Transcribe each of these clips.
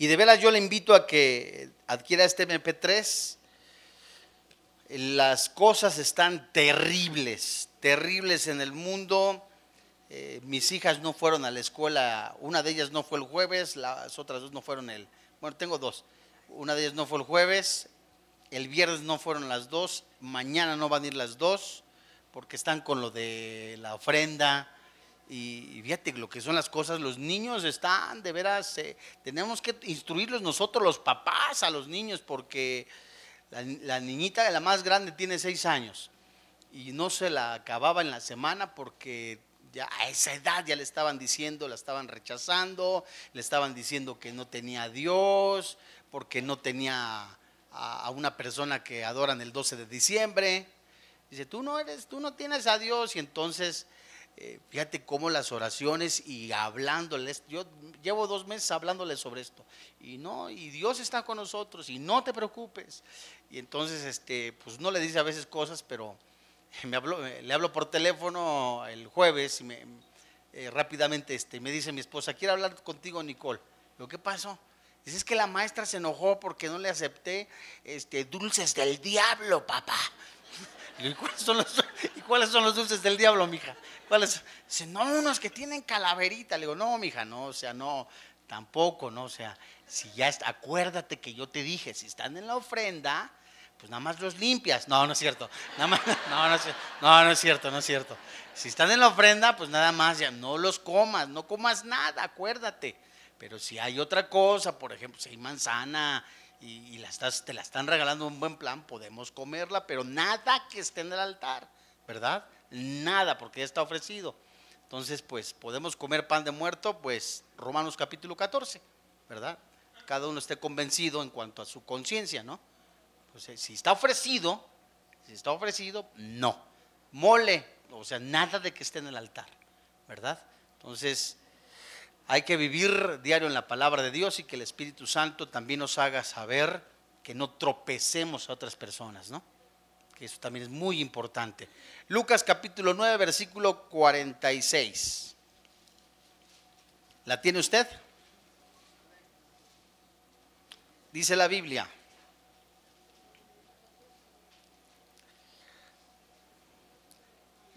Y de veras yo le invito a que adquiera este MP3. Las cosas están terribles, terribles en el mundo. Eh, mis hijas no fueron a la escuela, una de ellas no fue el jueves, las otras dos no fueron el, bueno, tengo dos, una de ellas no fue el jueves, el viernes no fueron las dos, mañana no van a ir las dos, porque están con lo de la ofrenda, y, fíjate lo que son las cosas, los niños están, de veras, eh, tenemos que instruirlos nosotros los papás a los niños, porque la, la niñita, la más grande, tiene seis años, y no se la acababa en la semana porque ya a esa edad ya le estaban diciendo, la estaban rechazando, le estaban diciendo que no tenía a Dios, porque no tenía a, una persona que adoran el 12 de diciembre. Dice, tú no eres, tú no tienes a Dios. Y entonces, eh, fíjate cómo las oraciones y hablándoles, yo llevo dos meses hablándoles sobre esto. Y no, y Dios está con nosotros y no te preocupes. Y entonces, este, pues no le dice a veces cosas, pero me le hablo por teléfono el jueves y me, eh, rápidamente este, me dice mi esposa, quiero hablar contigo, Nicole. Digo, ¿qué pasó? Dice, es que la maestra se enojó porque no le acepté este, dulces del diablo, papá. ¿Y cuáles son los, ¿y cuáles son los dulces del diablo, mija? ¿Cuáles? Dice, no, unos que tienen calaverita. Le digo, no, mija, no, o sea, no, tampoco, no, o sea, si ya está, acuérdate que yo te dije, si están en la ofrenda, pues nada más los limpias. No, no es cierto. Nada más, no, no, es, no, no es cierto, no es cierto. Si están en la ofrenda, pues nada más ya no los comas, no comas nada, acuérdate. Pero si hay otra cosa, por ejemplo, si hay manzana y, te la están regalando un buen plan, podemos comerla, pero nada que esté en el altar, ¿verdad? Nada, porque ya está ofrecido. Entonces, pues podemos comer pan de muerto, pues Romanos capítulo 14, ¿verdad? Cada uno esté convencido en cuanto a su conciencia, ¿no? Pues, eh, si está ofrecido, si está ofrecido, no. Mole, o sea, nada de que esté en el altar, ¿verdad? Entonces, hay que vivir diario en la palabra de Dios y que el Espíritu Santo también nos haga saber que no tropecemos a otras personas, ¿no? Que eso también es muy importante. Lucas capítulo 9, versículo 46. ¿La tiene usted? Dice la Biblia.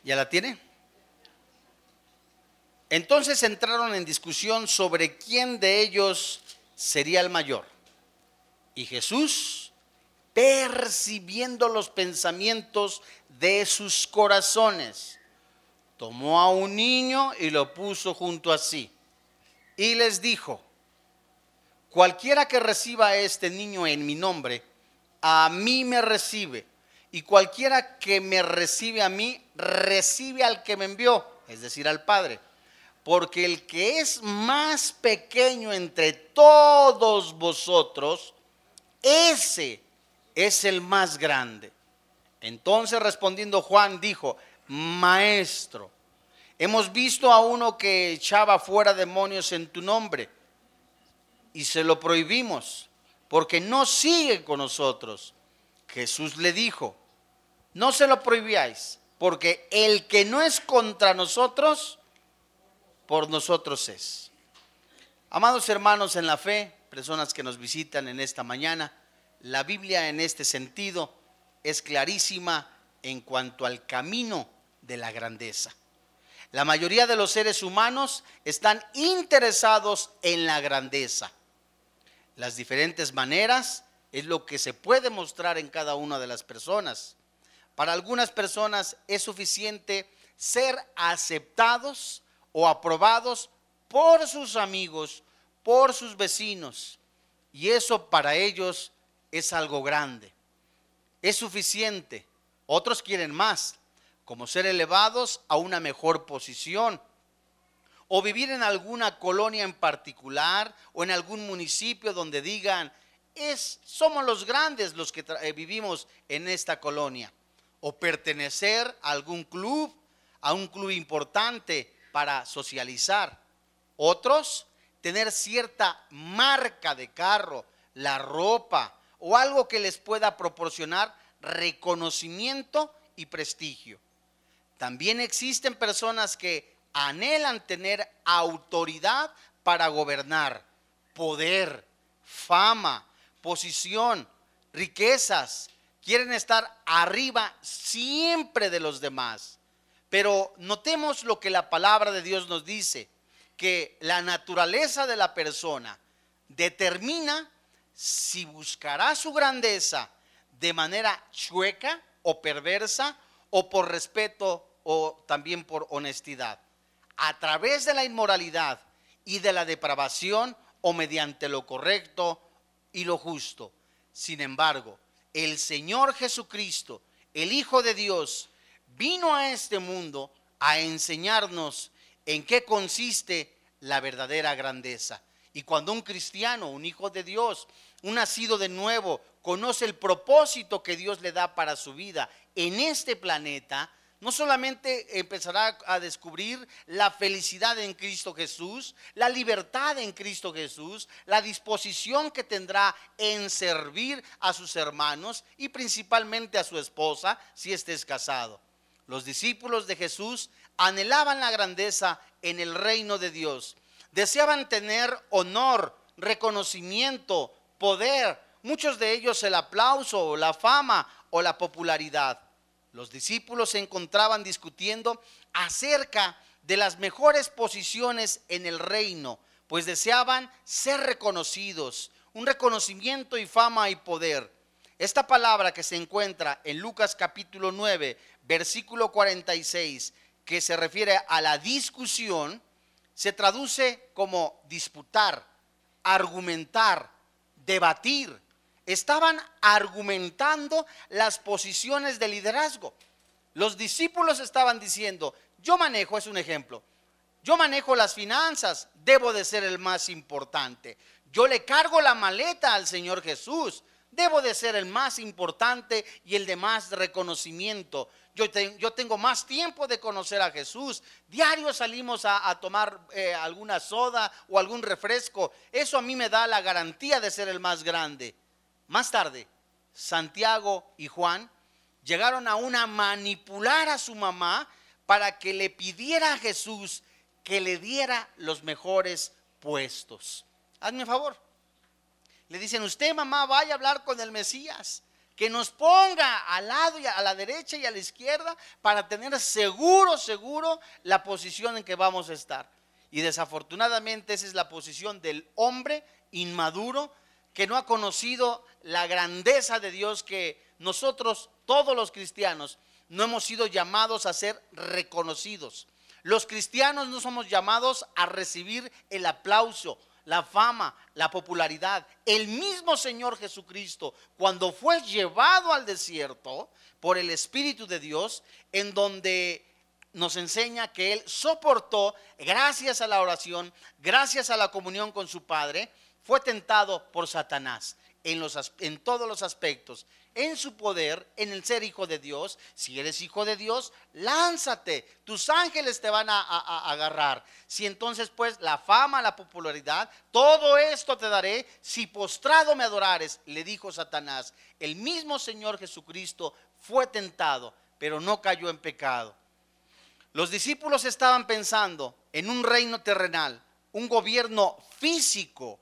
¿Ya la tiene? Entonces entraron en discusión sobre quién de ellos sería el mayor. Y Jesús, percibiendo los pensamientos de sus corazones, tomó a un niño y lo puso junto a sí. Y les dijo, cualquiera que reciba a este niño en mi nombre, a mí me recibe y cualquiera que me recibe a mí, recibe al que me envió, es decir, al Padre. Porque el que es más pequeño entre todos vosotros, ese es el más grande. Entonces respondiendo Juan dijo, Maestro, hemos visto a uno que echaba fuera demonios en tu nombre y se lo prohibimos porque no sigue con nosotros. Jesús le dijo, no se lo prohibáis, porque el que no es contra nosotros, por nosotros es. Amados hermanos en la fe, personas que nos visitan en esta mañana, la Biblia en este sentido es clarísima en cuanto al camino de la grandeza. La mayoría de los seres humanos están interesados en la grandeza. Las diferentes maneras es lo que se puede mostrar en cada una de las personas. Para algunas personas es suficiente ser aceptados o aprobados por sus amigos, por sus vecinos. Y eso para ellos es algo grande. Es suficiente. Otros quieren más, como ser elevados a una mejor posición o vivir en alguna colonia en particular o en algún municipio donde digan, es, somos los grandes los que eh, vivimos en esta colonia o pertenecer a algún club, a un club importante para socializar. Otros, tener cierta marca de carro, la ropa o algo que les pueda proporcionar reconocimiento y prestigio. También existen personas que anhelan tener autoridad para gobernar, poder, fama, posición, riquezas. Quieren estar arriba siempre de los demás. Pero notemos lo que la palabra de Dios nos dice, que la naturaleza de la persona determina si buscará su grandeza de manera chueca o perversa o por respeto o también por honestidad. A través de la inmoralidad y de la depravación o mediante lo correcto y lo justo. Sin embargo, el Señor Jesucristo, el Hijo de Dios, vino a este mundo a enseñarnos en qué consiste la verdadera grandeza. Y cuando un cristiano, un hijo de Dios, un nacido de nuevo, conoce el propósito que Dios le da para su vida en este planeta, no solamente empezará a descubrir la felicidad en Cristo Jesús, la libertad en Cristo Jesús, la disposición que tendrá en servir a sus hermanos y principalmente a su esposa si estés casado. Los discípulos de Jesús anhelaban la grandeza en el reino de Dios. Deseaban tener honor, reconocimiento, poder, muchos de ellos el aplauso, la fama o la popularidad. Los discípulos se encontraban discutiendo acerca de las mejores posiciones en el reino, pues deseaban ser reconocidos, un reconocimiento y fama y poder. Esta palabra que se encuentra en Lucas capítulo 9, versículo 46, que se refiere a la discusión, se traduce como disputar, argumentar, debatir, estaban argumentando las posiciones de liderazgo. Los discípulos estaban diciendo, yo manejo, es un ejemplo, yo manejo las finanzas, debo de ser el más importante. Yo le cargo la maleta al Señor Jesús, debo de ser el más importante y el de más reconocimiento. Yo, tengo más tiempo de conocer a Jesús. Diario salimos a, tomar eh, alguna soda o algún refresco. Eso a mí me da la garantía de ser el más grande. Más tarde, Santiago y Juan llegaron a una manipular a su mamá para que le pidiera a Jesús que le diera los mejores puestos. Hazme un favor. Le dicen, usted mamá vaya a hablar con el Mesías, que nos ponga al lado y a la derecha y a la izquierda para tener seguro, seguro la posición en que vamos a estar. Y desafortunadamente esa es la posición del hombre inmaduro que no ha conocido la grandeza de Dios que nosotros, todos los cristianos, no hemos sido llamados a ser reconocidos. Los cristianos no somos llamados a recibir el aplauso, la fama, la popularidad. El mismo Señor Jesucristo, cuando fue llevado al desierto por el Espíritu de Dios, en donde nos enseña que Él soportó, gracias a la oración, gracias a la comunión con su Padre, fue tentado por Satanás en, los, en todos los aspectos, en su poder, en el ser hijo de Dios. Si eres hijo de Dios, lánzate, tus ángeles te van a, a agarrar. Si entonces pues la fama, la popularidad, todo esto te daré si postrado me adorares, le dijo Satanás. El mismo Señor Jesucristo fue tentado, pero no cayó en pecado. Los discípulos estaban pensando en un reino terrenal, un gobierno físico,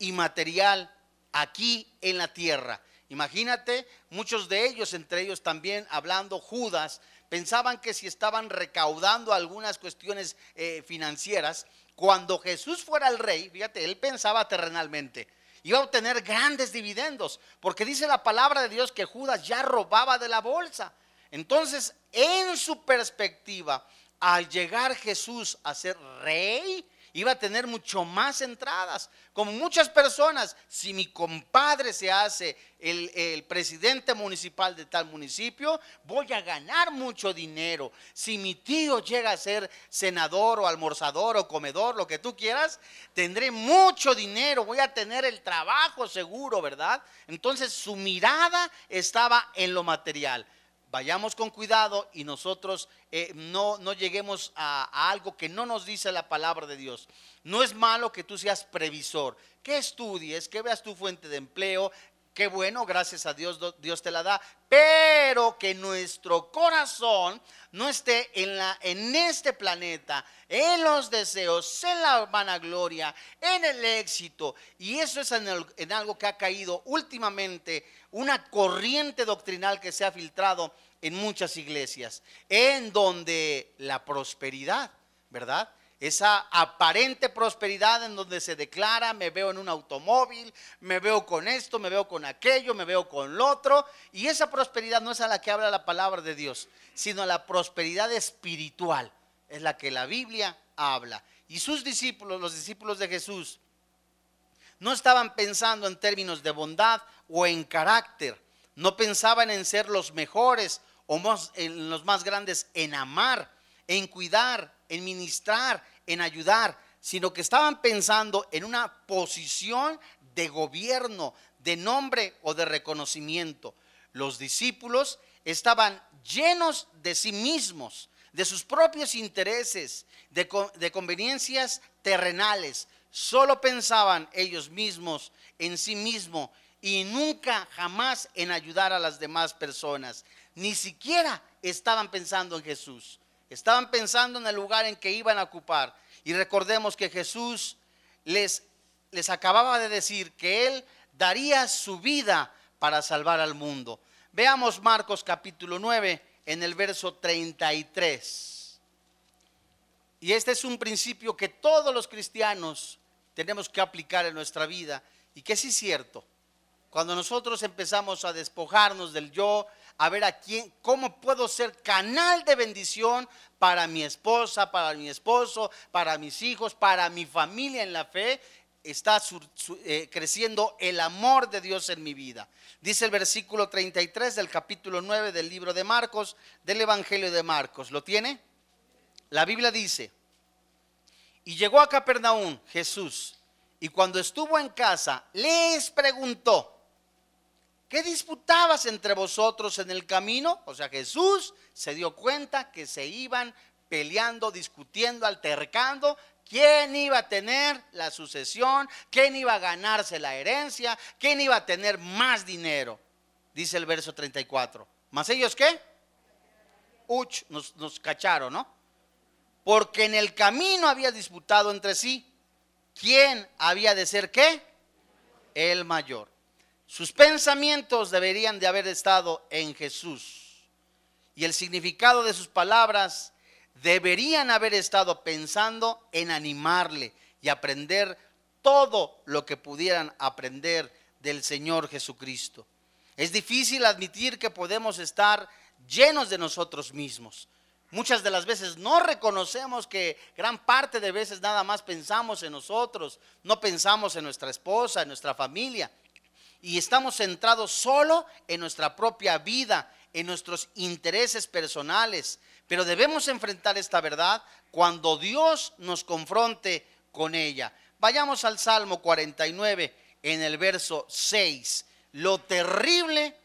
y material aquí en la tierra. Imagínate, muchos de ellos, entre ellos también hablando Judas, pensaban que si estaban recaudando algunas cuestiones eh, financieras, cuando Jesús fuera el rey, fíjate, él pensaba terrenalmente, iba a obtener grandes dividendos, porque dice la palabra de Dios que Judas ya robaba de la bolsa. Entonces, en su perspectiva, al llegar Jesús a ser rey, iba a tener mucho más entradas. Como muchas personas, si mi compadre se hace el, presidente municipal de tal municipio, voy a ganar mucho dinero. Si mi tío llega a ser senador o almorzador o comedor, lo que tú quieras, tendré mucho dinero, voy a tener el trabajo seguro, ¿verdad? Entonces su mirada estaba en lo material vayamos con cuidado y nosotros eh, no, no, lleguemos a, algo que no nos dice la palabra de Dios. No es malo que tú seas previsor, que estudies, que veas tu fuente de empleo, qué bueno, gracias a Dios Dios te la da, pero que nuestro corazón no esté en, la, en este planeta, en los deseos, en la vanagloria, en el éxito. Y eso es en, algo que ha caído últimamente, una corriente doctrinal que se ha filtrado en muchas iglesias, en donde la prosperidad, ¿verdad? Esa aparente prosperidad en donde se declara, me veo en un automóvil, me veo con esto, me veo con aquello, me veo con lo otro. Y esa prosperidad no es a la que habla la palabra de Dios, sino a la prosperidad espiritual, es la que la Biblia habla. Y sus discípulos, los discípulos de Jesús, no estaban pensando en términos de bondad o en carácter, no pensaban en ser los mejores o en los más grandes, en amar, en cuidar, en ministrar, en ayudar, sino que estaban pensando en una posición de gobierno, de nombre o de reconocimiento. Los discípulos estaban llenos de sí mismos, de sus propios intereses, de, conveniencias terrenales. Solo pensaban ellos mismos en sí mismos y nunca jamás en ayudar a las demás personas. Ni siquiera estaban pensando en Jesús. Estaban pensando en el lugar en que iban a ocupar. Y recordemos que Jesús les, les acababa de decir que Él daría su vida para salvar al mundo. Veamos Marcos capítulo 9 en el verso 33. Y este es un principio que todos los cristianos tenemos que aplicar en nuestra vida y que sí es cierto. Cuando nosotros empezamos a despojarnos del yo, a ver a quién, cómo puedo ser canal de bendición para mi esposa, para mi esposo, para mis hijos, para mi familia en la fe, está eh, creciendo el amor de Dios en mi vida. Dice el versículo 33 del capítulo 9 del libro de Marcos, del Evangelio de Marcos. ¿Lo tiene? La Biblia dice, y llegó a Capernaum Jesús, y cuando estuvo en casa, les preguntó, ¿Qué disputabas entre vosotros en el camino? O sea, Jesús se dio cuenta que se iban peleando, discutiendo, altercando. ¿Quién iba a tener la sucesión? ¿Quién iba a ganarse la herencia? ¿Quién iba a tener más dinero? Dice el verso 34. ¿Más ellos qué? Uch, nos, nos cacharon, ¿no? Porque en el camino había disputado entre sí. ¿Quién había de ser qué? El mayor. Sus pensamientos deberían de haber estado en Jesús. Y el significado de sus palabras deberían haber estado pensando en animarle y aprender todo lo que pudieran aprender del Señor Jesucristo. Es difícil admitir que podemos estar llenos de nosotros mismos. Muchas de las veces no reconocemos que gran parte de veces nada más pensamos en nosotros, no pensamos en nuestra esposa, en nuestra familia y estamos centrados solo en nuestra propia vida, en nuestros intereses personales. Pero debemos enfrentar esta verdad cuando Dios nos confronte con ella. Vayamos al Salmo 49 en el verso 6. Lo terrible,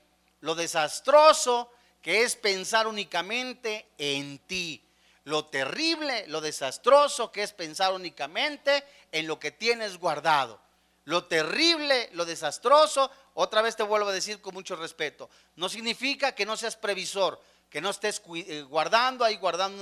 lo desastroso que es pensar únicamente en ti. Lo terrible, lo desastroso que es pensar únicamente en lo que tienes guardado lo terrible, lo desastroso, otra vez te vuelvo a decir con mucho respeto, no significa que no seas previsor, que no estés eh, guardando ahí, guardando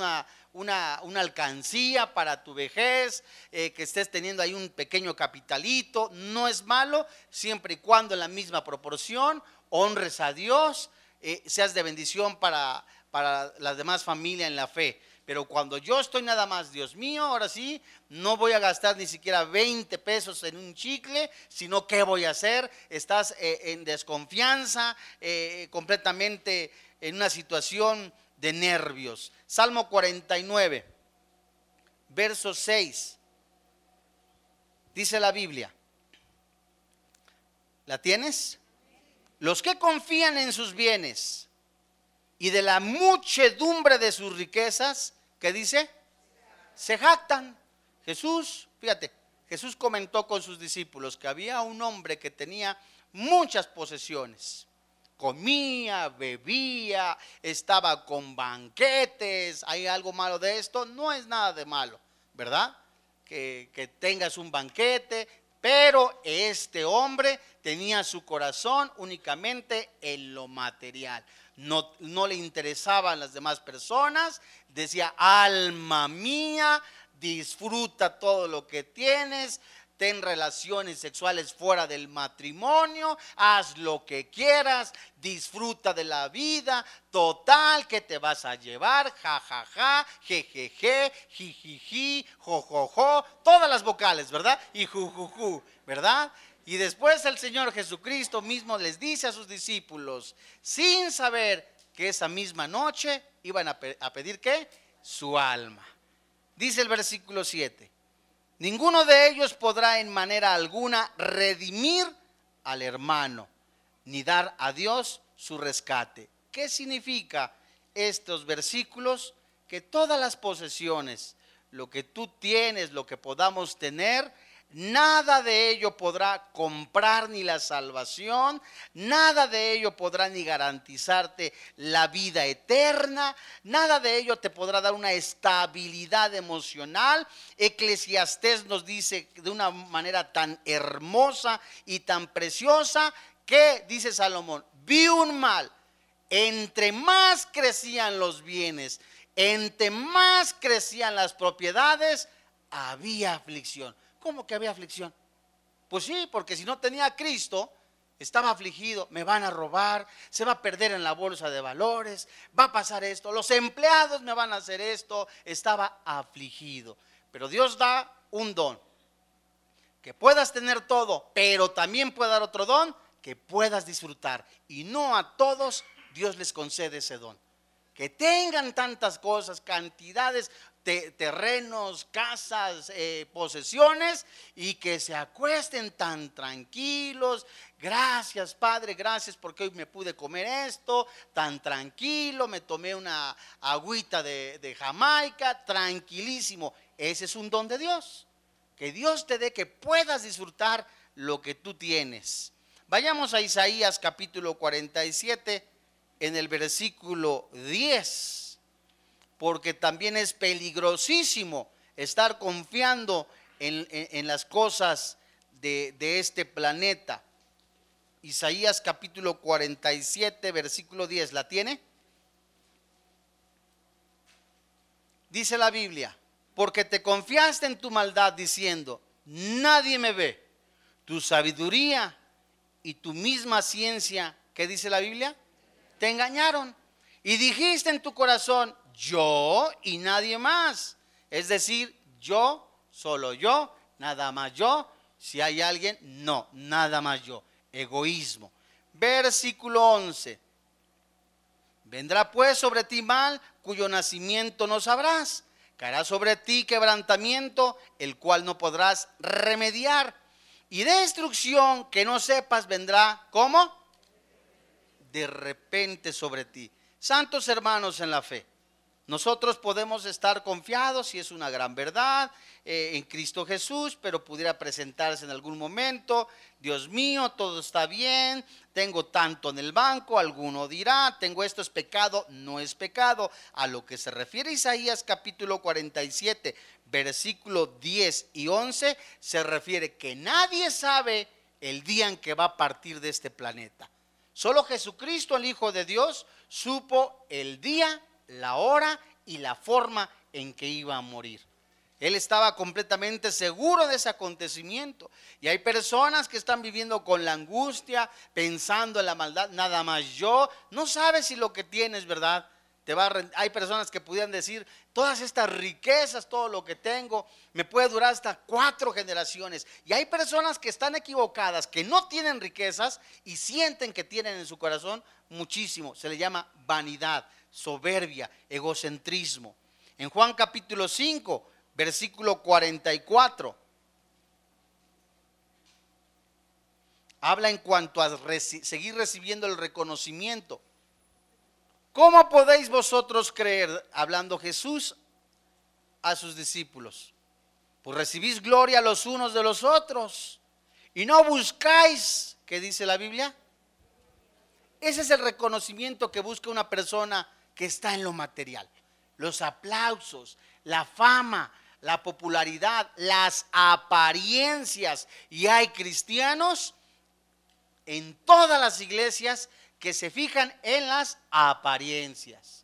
una, una, alcancía para tu vejez, eh, que estés teniendo ahí un pequeño capitalito, no es malo, siempre y cuando en la misma proporción honres a Dios, eh, seas de bendición para, para la demás familia en la fe. Pero cuando yo estoy nada más, Dios mío, ahora sí, no voy a gastar ni siquiera 20 pesos en un chicle, sino ¿qué voy a hacer? Estás eh, en desconfianza, eh, completamente en una situación de nervios. Salmo 49, verso 6, dice la Biblia. ¿La tienes? Los que confían en sus bienes y de la muchedumbre de sus riquezas, ¿qué dice? Se jactan. Jesús, fíjate, Jesús comentó con sus discípulos que había un hombre que tenía muchas posesiones. Comía, bebía, estaba con banquetes. ¿Hay algo malo de esto? No es nada de malo, ¿verdad? Que, que tengas un banquete, pero este hombre tenía su corazón únicamente en lo material. No, no le interesaban las demás personas. Decía, alma mía, disfruta todo lo que tienes, ten relaciones sexuales fuera del matrimonio, haz lo que quieras, disfruta de la vida, total que te vas a llevar, ja, ja, ja, je, je, je, ji, ji, ji, jo, jo, jo, todas las vocales, ¿verdad? Y ju, ju, ju, ¿verdad? Y después el Señor Jesucristo mismo les dice a sus discípulos, sin saber que esa misma noche iban a, pedir qué? Su alma. Dice el versículo 7. Ninguno de ellos podrá en manera alguna redimir al hermano, ni dar a Dios su rescate. ¿Qué significa estos versículos? Que todas las posesiones, lo que tú tienes, lo que podamos tener, Nada de ello podrá comprar ni la salvación, nada de ello podrá ni garantizarte la vida eterna, nada de ello te podrá dar una estabilidad emocional. Eclesiastés nos dice de una manera tan hermosa y tan preciosa que, dice Salomón, vi un mal, entre más crecían los bienes, entre más crecían las propiedades, había aflicción. ¿Cómo que había aflicción? Pues sí, porque si no tenía a Cristo, estaba afligido, me van a robar, se va a perder en la bolsa de valores, va a pasar esto, los empleados me van a hacer esto, estaba afligido. Pero Dios da un don, que puedas tener todo, pero también puede dar otro don que puedas disfrutar. Y no a todos Dios les concede ese don. Que tengan tantas cosas, cantidades, terrenos, casas, eh, posesiones y que se acuesten tan tranquilos. Gracias, Padre, gracias porque hoy me pude comer esto, tan tranquilo, me tomé una agüita de, Jamaica, tranquilísimo. Ese es un don de Dios. Que Dios te dé que puedas disfrutar lo que tú tienes. Vayamos a Isaías capítulo 47 en el versículo 10 porque también es peligrosísimo estar confiando en, las cosas de, de este planeta. Isaías capítulo 47, versículo 10, ¿la tiene? Dice la Biblia, porque te confiaste en tu maldad diciendo, nadie me ve. Tu sabiduría y tu misma ciencia, ¿qué dice la Biblia? Te engañaron. Y dijiste en tu corazón, yo y nadie más. Es decir, yo, solo yo, nada más yo. Si hay alguien, no, nada más yo. Egoísmo. Versículo 11. Vendrá pues sobre ti mal cuyo nacimiento no sabrás. Caerá sobre ti quebrantamiento, el cual no podrás remediar. Y destrucción que no sepas vendrá, ¿cómo? De repente sobre ti. Santos hermanos en la fe. Nosotros podemos estar confiados si es una gran verdad eh, en Cristo Jesús, pero pudiera presentarse en algún momento, Dios mío, todo está bien, tengo tanto en el banco, alguno dirá, tengo esto es pecado, no es pecado. A lo que se refiere Isaías capítulo 47, versículo 10 y 11, se refiere que nadie sabe el día en que va a partir de este planeta. Solo Jesucristo, el Hijo de Dios, supo el día la hora y la forma en que iba a morir. Él estaba completamente seguro de ese acontecimiento. Y hay personas que están viviendo con la angustia, pensando en la maldad, nada más yo. No sabes si lo que tienes, ¿verdad? Te va hay personas que pudieran decir, todas estas riquezas, todo lo que tengo, me puede durar hasta cuatro generaciones. Y hay personas que están equivocadas, que no tienen riquezas y sienten que tienen en su corazón muchísimo. Se le llama vanidad soberbia, egocentrismo. En Juan capítulo 5, versículo 44, habla en cuanto a seguir recibiendo el reconocimiento. ¿Cómo podéis vosotros creer, hablando Jesús a sus discípulos? Pues recibís gloria los unos de los otros y no buscáis, ¿qué dice la Biblia? Ese es el reconocimiento que busca una persona que está en lo material. Los aplausos, la fama, la popularidad, las apariencias. Y hay cristianos en todas las iglesias que se fijan en las apariencias.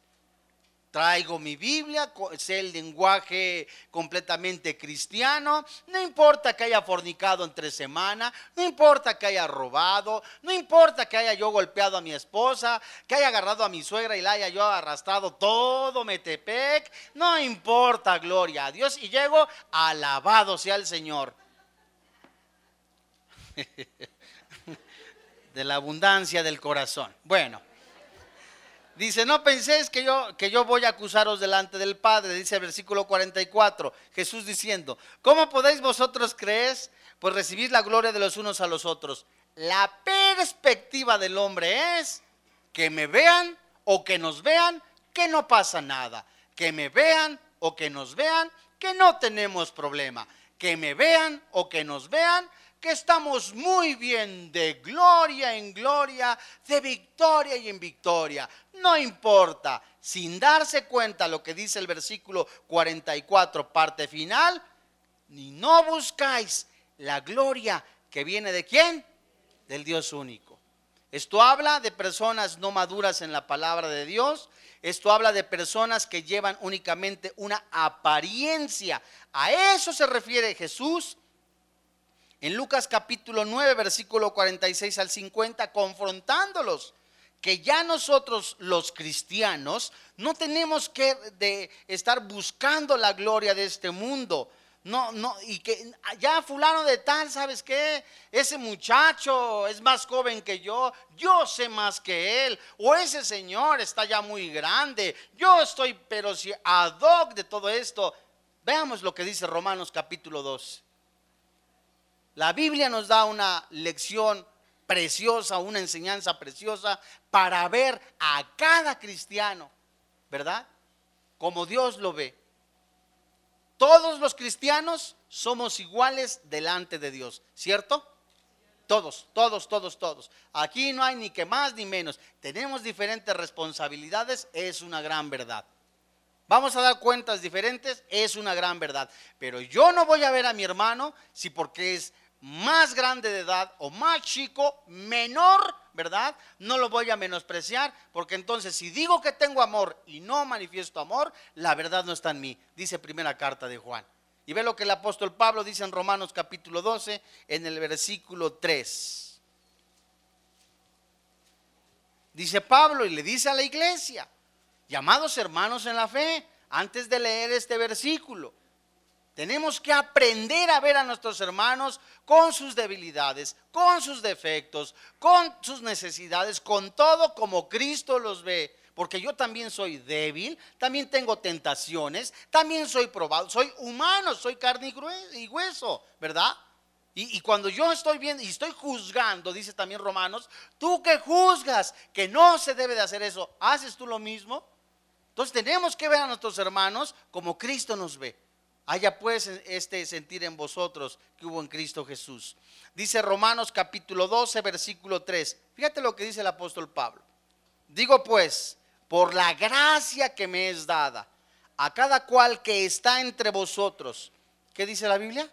Traigo mi Biblia, sé el lenguaje completamente cristiano. No importa que haya fornicado entre semana, no importa que haya robado, no importa que haya yo golpeado a mi esposa, que haya agarrado a mi suegra y la haya yo arrastrado todo Metepec. No importa, gloria a Dios. Y llego, alabado sea el Señor. De la abundancia del corazón. Bueno. Dice, no penséis que yo, que yo voy a acusaros delante del Padre, dice el versículo 44, Jesús diciendo, ¿cómo podéis vosotros creer? Pues recibir la gloria de los unos a los otros. La perspectiva del hombre es que me vean o que nos vean, que no pasa nada. Que me vean o que nos vean, que no tenemos problema. Que me vean o que nos vean, que estamos muy bien de gloria en gloria, de victoria y en victoria. No importa, sin darse cuenta lo que dice el versículo 44, parte final, ni no buscáis la gloria que viene de quién? Del Dios único. Esto habla de personas no maduras en la palabra de Dios. Esto habla de personas que llevan únicamente una apariencia. A eso se refiere Jesús en Lucas capítulo 9, versículo 46 al 50, confrontándolos que ya nosotros los cristianos no tenemos que de estar buscando la gloria de este mundo. No, no, y que ya fulano de tal, ¿sabes qué? Ese muchacho es más joven que yo, yo sé más que él, o ese señor está ya muy grande, yo estoy, pero si ad hoc de todo esto, veamos lo que dice Romanos capítulo 2. La Biblia nos da una lección preciosa, una enseñanza preciosa para ver a cada cristiano, ¿verdad? Como Dios lo ve. Todos los cristianos somos iguales delante de Dios, ¿cierto? Todos, todos, todos, todos. Aquí no hay ni que más ni menos. Tenemos diferentes responsabilidades, es una gran verdad. Vamos a dar cuentas diferentes, es una gran verdad. Pero yo no voy a ver a mi hermano si porque es más grande de edad o más chico, menor, ¿verdad? No lo voy a menospreciar, porque entonces si digo que tengo amor y no manifiesto amor, la verdad no está en mí, dice primera carta de Juan. Y ve lo que el apóstol Pablo dice en Romanos capítulo 12, en el versículo 3. Dice Pablo y le dice a la iglesia, llamados hermanos en la fe, antes de leer este versículo, tenemos que aprender a ver a nuestros hermanos con sus debilidades, con sus defectos, con sus necesidades, con todo como Cristo los ve. Porque yo también soy débil, también tengo tentaciones, también soy probado, soy humano, soy carne y hueso, ¿verdad? Y, cuando yo estoy viendo y estoy juzgando, dice también Romanos, tú que juzgas que no se debe de hacer eso, ¿haces tú lo mismo? Entonces tenemos que ver a nuestros hermanos como Cristo nos ve. Haya pues este sentir en vosotros que hubo en Cristo Jesús. Dice Romanos capítulo 12, versículo 3. Fíjate lo que dice el apóstol Pablo. Digo pues, por la gracia que me es dada, a cada cual que está entre vosotros, ¿qué dice la Biblia?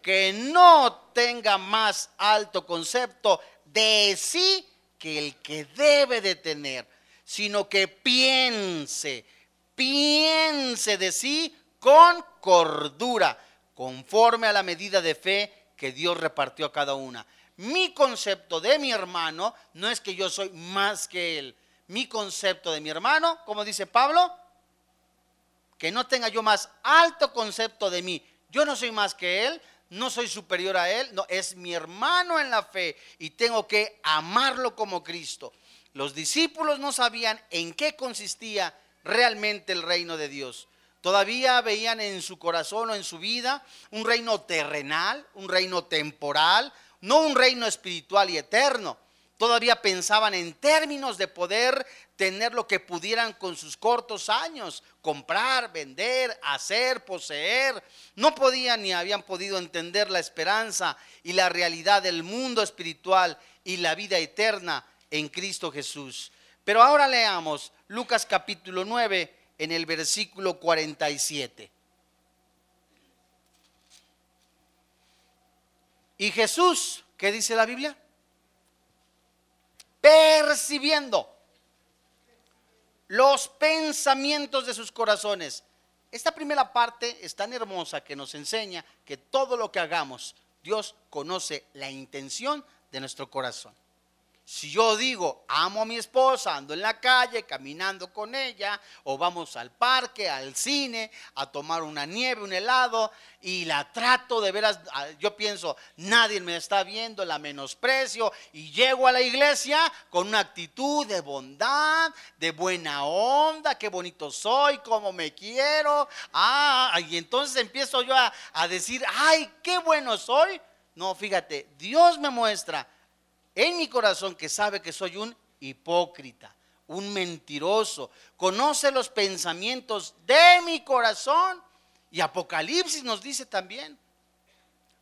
Que no tenga más alto concepto de sí que el que debe de tener, sino que piense, piense de sí con cordura, conforme a la medida de fe que Dios repartió a cada una. Mi concepto de mi hermano no es que yo soy más que él. Mi concepto de mi hermano, como dice Pablo, que no tenga yo más alto concepto de mí. Yo no soy más que él, no soy superior a él, no, es mi hermano en la fe y tengo que amarlo como Cristo. Los discípulos no sabían en qué consistía realmente el reino de Dios. Todavía veían en su corazón o en su vida un reino terrenal, un reino temporal, no un reino espiritual y eterno. Todavía pensaban en términos de poder tener lo que pudieran con sus cortos años, comprar, vender, hacer, poseer. No podían ni habían podido entender la esperanza y la realidad del mundo espiritual y la vida eterna en Cristo Jesús. Pero ahora leamos Lucas capítulo 9 en el versículo 47. Y Jesús, ¿qué dice la Biblia? percibiendo los pensamientos de sus corazones. Esta primera parte es tan hermosa que nos enseña que todo lo que hagamos, Dios conoce la intención de nuestro corazón. Si yo digo, amo a mi esposa, ando en la calle, caminando con ella, o vamos al parque, al cine, a tomar una nieve, un helado, y la trato de veras, ah, yo pienso, nadie me está viendo, la menosprecio, y llego a la iglesia con una actitud de bondad, de buena onda, qué bonito soy, cómo me quiero, ah, y entonces empiezo yo a, a decir, ay, qué bueno soy. No, fíjate, Dios me muestra en mi corazón que sabe que soy un hipócrita, un mentiroso. Conoce los pensamientos de mi corazón. Y Apocalipsis nos dice también,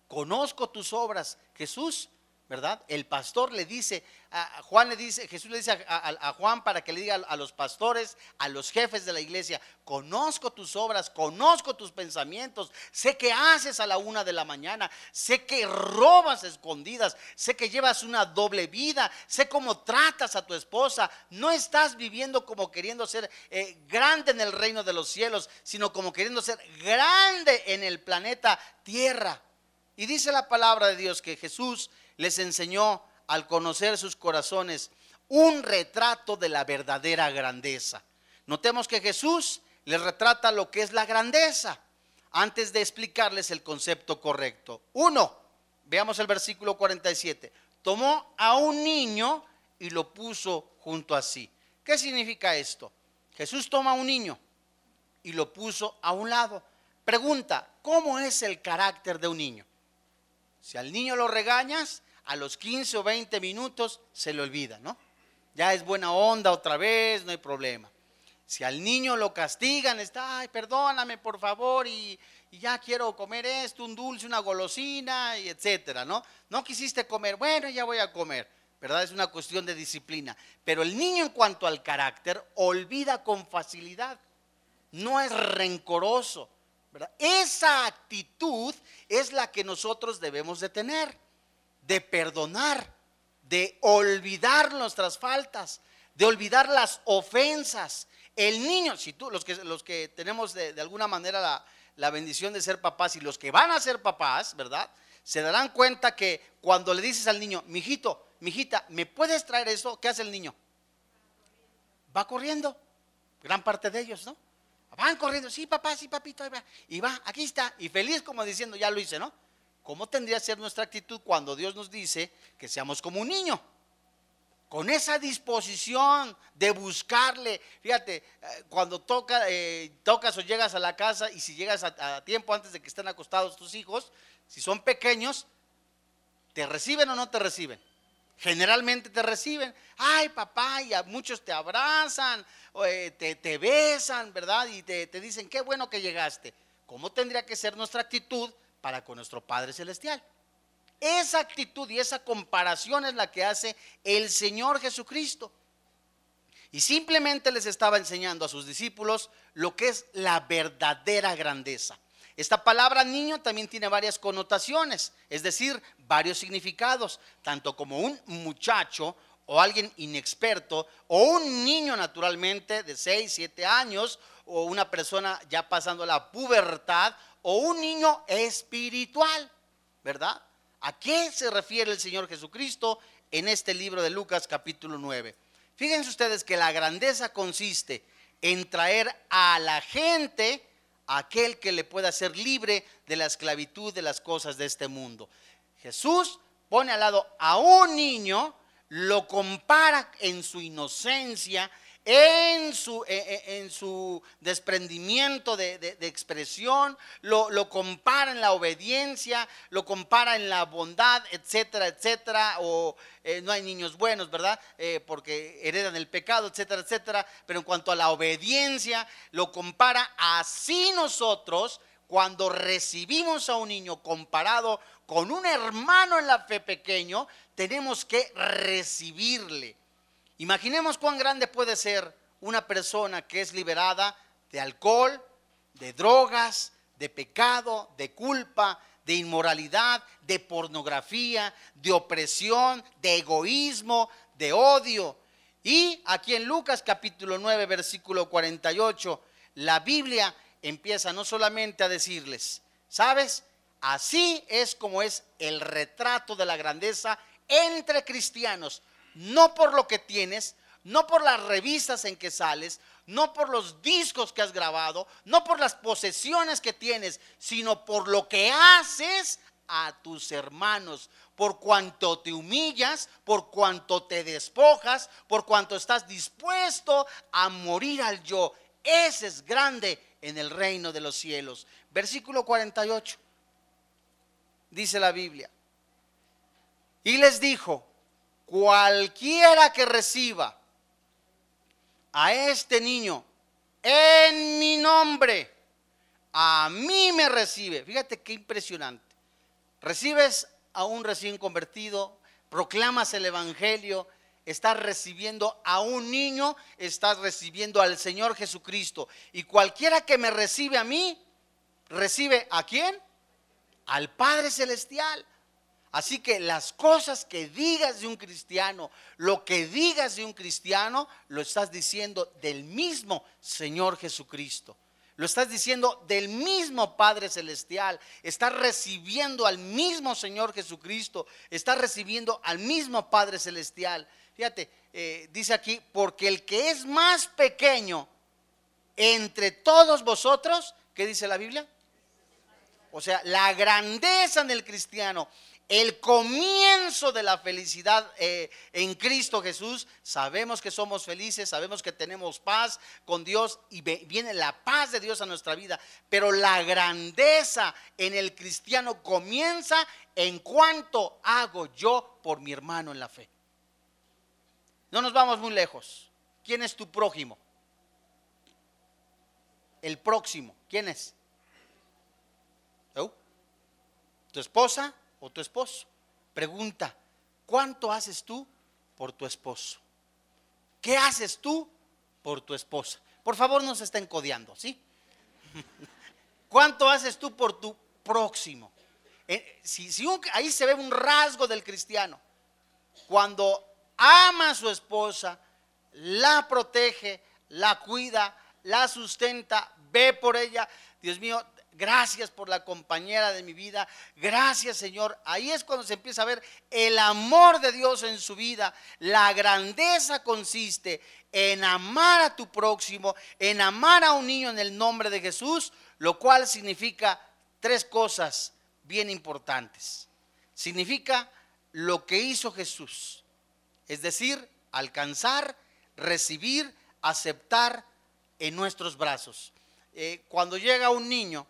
conozco tus obras. Jesús ¿verdad? El pastor le dice, a Juan le dice, Jesús le dice a, Juan para que le diga a los pastores, a los jefes de la iglesia, conozco tus obras, conozco tus pensamientos, sé que haces a la una de la mañana, sé que robas escondidas, sé que llevas una doble vida, sé cómo tratas a tu esposa, no estás viviendo como queriendo ser eh, grande en el reino de los cielos, sino como queriendo ser grande en el planeta Tierra. Y dice la palabra de Dios que Jesús les enseñó al conocer sus corazones un retrato de la verdadera grandeza. Notemos que Jesús les retrata lo que es la grandeza antes de explicarles el concepto correcto. Uno, veamos el versículo 47. Tomó a un niño y lo puso junto a sí. ¿Qué significa esto? Jesús toma a un niño y lo puso a un lado. Pregunta, ¿cómo es el carácter de un niño? Si al niño lo regañas, a los 15 o 20 minutos se le olvida, ¿no? Ya es buena onda otra vez, no hay problema. Si al niño lo castigan, está, ay, perdóname por favor y, ya quiero comer esto, un dulce, una golosina, etcétera, ¿no? No quisiste comer, bueno, ya voy a comer, ¿verdad? Es una cuestión de disciplina. Pero el niño en cuanto al carácter, olvida con facilidad, no es rencoroso, ¿verdad? Esa actitud es la que nosotros debemos de tener de perdonar, de olvidar nuestras faltas, de olvidar las ofensas. El niño, si tú, los que, los que tenemos de, alguna manera la, la, bendición de ser papás y los que van a ser papás, ¿verdad? Se darán cuenta que cuando le dices al niño, mijito, mijita, ¿me puedes traer eso? ¿Qué hace el niño? Va corriendo. Gran parte de ellos, ¿no? Van corriendo, sí, papá, sí, papito, va. Y va, aquí está. Y feliz como diciendo, ya lo hice, ¿no? ¿Cómo tendría que ser nuestra actitud cuando Dios nos dice que seamos como un niño? Con esa disposición de buscarle. Fíjate, eh, cuando toca, eh, tocas o llegas a la casa y si llegas a, tiempo antes de que estén acostados tus hijos, si son pequeños, ¿te reciben o no te reciben? Generalmente te reciben. Ay, papá, y a muchos te abrazan, eh, te, besan, ¿verdad? Y te, te dicen, qué bueno que llegaste. ¿Cómo tendría que ser nuestra actitud para con nuestro Padre Celestial. Esa actitud y esa comparación es la que hace el Señor Jesucristo. Y simplemente les estaba enseñando a sus discípulos lo que es la verdadera grandeza. Esta palabra niño también tiene varias connotaciones, es decir, varios significados, tanto como un muchacho o alguien inexperto, o un niño naturalmente de 6, 7 años, o una persona ya pasando la pubertad, o un niño espiritual, ¿verdad? ¿A qué se refiere el Señor Jesucristo en este libro de Lucas capítulo 9? Fíjense ustedes que la grandeza consiste en traer a la gente aquel que le pueda ser libre de la esclavitud de las cosas de este mundo. Jesús pone al lado a un niño, lo compara en su inocencia, en su, e, e, en su desprendimiento de, expresión, lo, lo, compara en la obediencia, lo compara en la bondad, etcétera, etcétera, o eh, no hay niños buenos, ¿verdad? Eh, porque heredan el pecado, etcétera, etcétera, pero en cuanto a la obediencia, lo compara así nosotros cuando recibimos a un niño comparado con un hermano en la fe pequeño, tenemos que recibirle Imaginemos cuán grande puede ser una persona que es liberada de alcohol, de drogas, de pecado, de culpa, de inmoralidad, de pornografía, de opresión, de egoísmo, de odio. Y aquí en Lucas capítulo 9, versículo 48, la Biblia empieza no solamente a decirles, ¿sabes? Así es como es el retrato de la grandeza entre cristianos, no por lo que tienes, no por las revistas en que sales, no por los discos que has grabado, no por las posesiones que tienes, sino por lo que haces a tus hermanos, por cuanto te humillas, por cuanto te despojas, por cuanto estás dispuesto a morir al yo. Ese es grande en el reino de los cielos. Versículo 48. Dice la Biblia. Y les dijo, cualquiera que reciba a este niño en mi nombre, a mí me recibe. Fíjate qué impresionante. Recibes a un recién convertido, proclamas el Evangelio, estás recibiendo a un niño, estás recibiendo al Señor Jesucristo. Y cualquiera que me recibe a mí, recibe a quién? Al Padre Celestial. Así que las cosas que digas de un cristiano, lo que digas de un cristiano, lo estás diciendo del mismo Señor Jesucristo. Lo estás diciendo del mismo Padre Celestial. Estás recibiendo al mismo Señor Jesucristo. Estás recibiendo al mismo Padre Celestial. Fíjate, eh, dice aquí, porque el que es más pequeño entre todos vosotros, ¿qué dice la Biblia? O sea, la grandeza en el cristiano el comienzo de la felicidad eh, en Cristo Jesús, sabemos que somos felices, sabemos que tenemos paz con Dios y viene la paz de Dios a nuestra vida, pero la grandeza en el cristiano comienza en cuanto hago yo por mi hermano en la fe. No nos vamos muy lejos. ¿Quién es tu prójimo? El próximo, ¿quién es? ¿Tu esposa? O tu esposo. Pregunta, ¿cuánto haces tú por tu esposo? ¿Qué haces tú por tu esposa? Por favor, no se estén codeando, ¿sí? ¿Cuánto haces tú por tu próximo? Eh, si, ahí se ve un rasgo del cristiano. Cuando ama a su esposa, la protege, la cuida, la sustenta, ve por ella. Dios mío, Gracias por la compañera de mi vida. Gracias Señor. Ahí es cuando se empieza a ver el amor de Dios en su vida. La grandeza consiste en amar a tu próximo, en amar a un niño en el nombre de Jesús, lo cual significa tres cosas bien importantes. Significa lo que hizo Jesús. Es decir, alcanzar, recibir, aceptar en nuestros brazos. Eh, cuando llega un niño,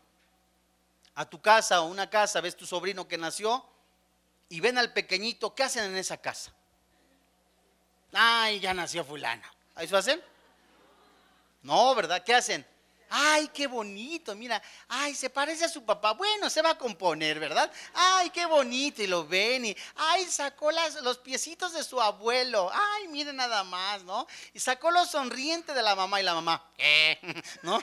a tu casa o una casa, ves tu sobrino que nació y ven al pequeñito, ¿qué hacen en esa casa? Ay, ya nació fulana. ¿Eso hacen? No, ¿verdad? ¿Qué hacen? Ay, qué bonito, mira, ay, se parece a su papá. Bueno, se va a componer, ¿verdad? Ay, qué bonito, y lo ven, y ay, sacó las, los piecitos de su abuelo. Ay, miren nada más, ¿no? Y sacó los sonrientes de la mamá y la mamá, ¿qué? ¿No?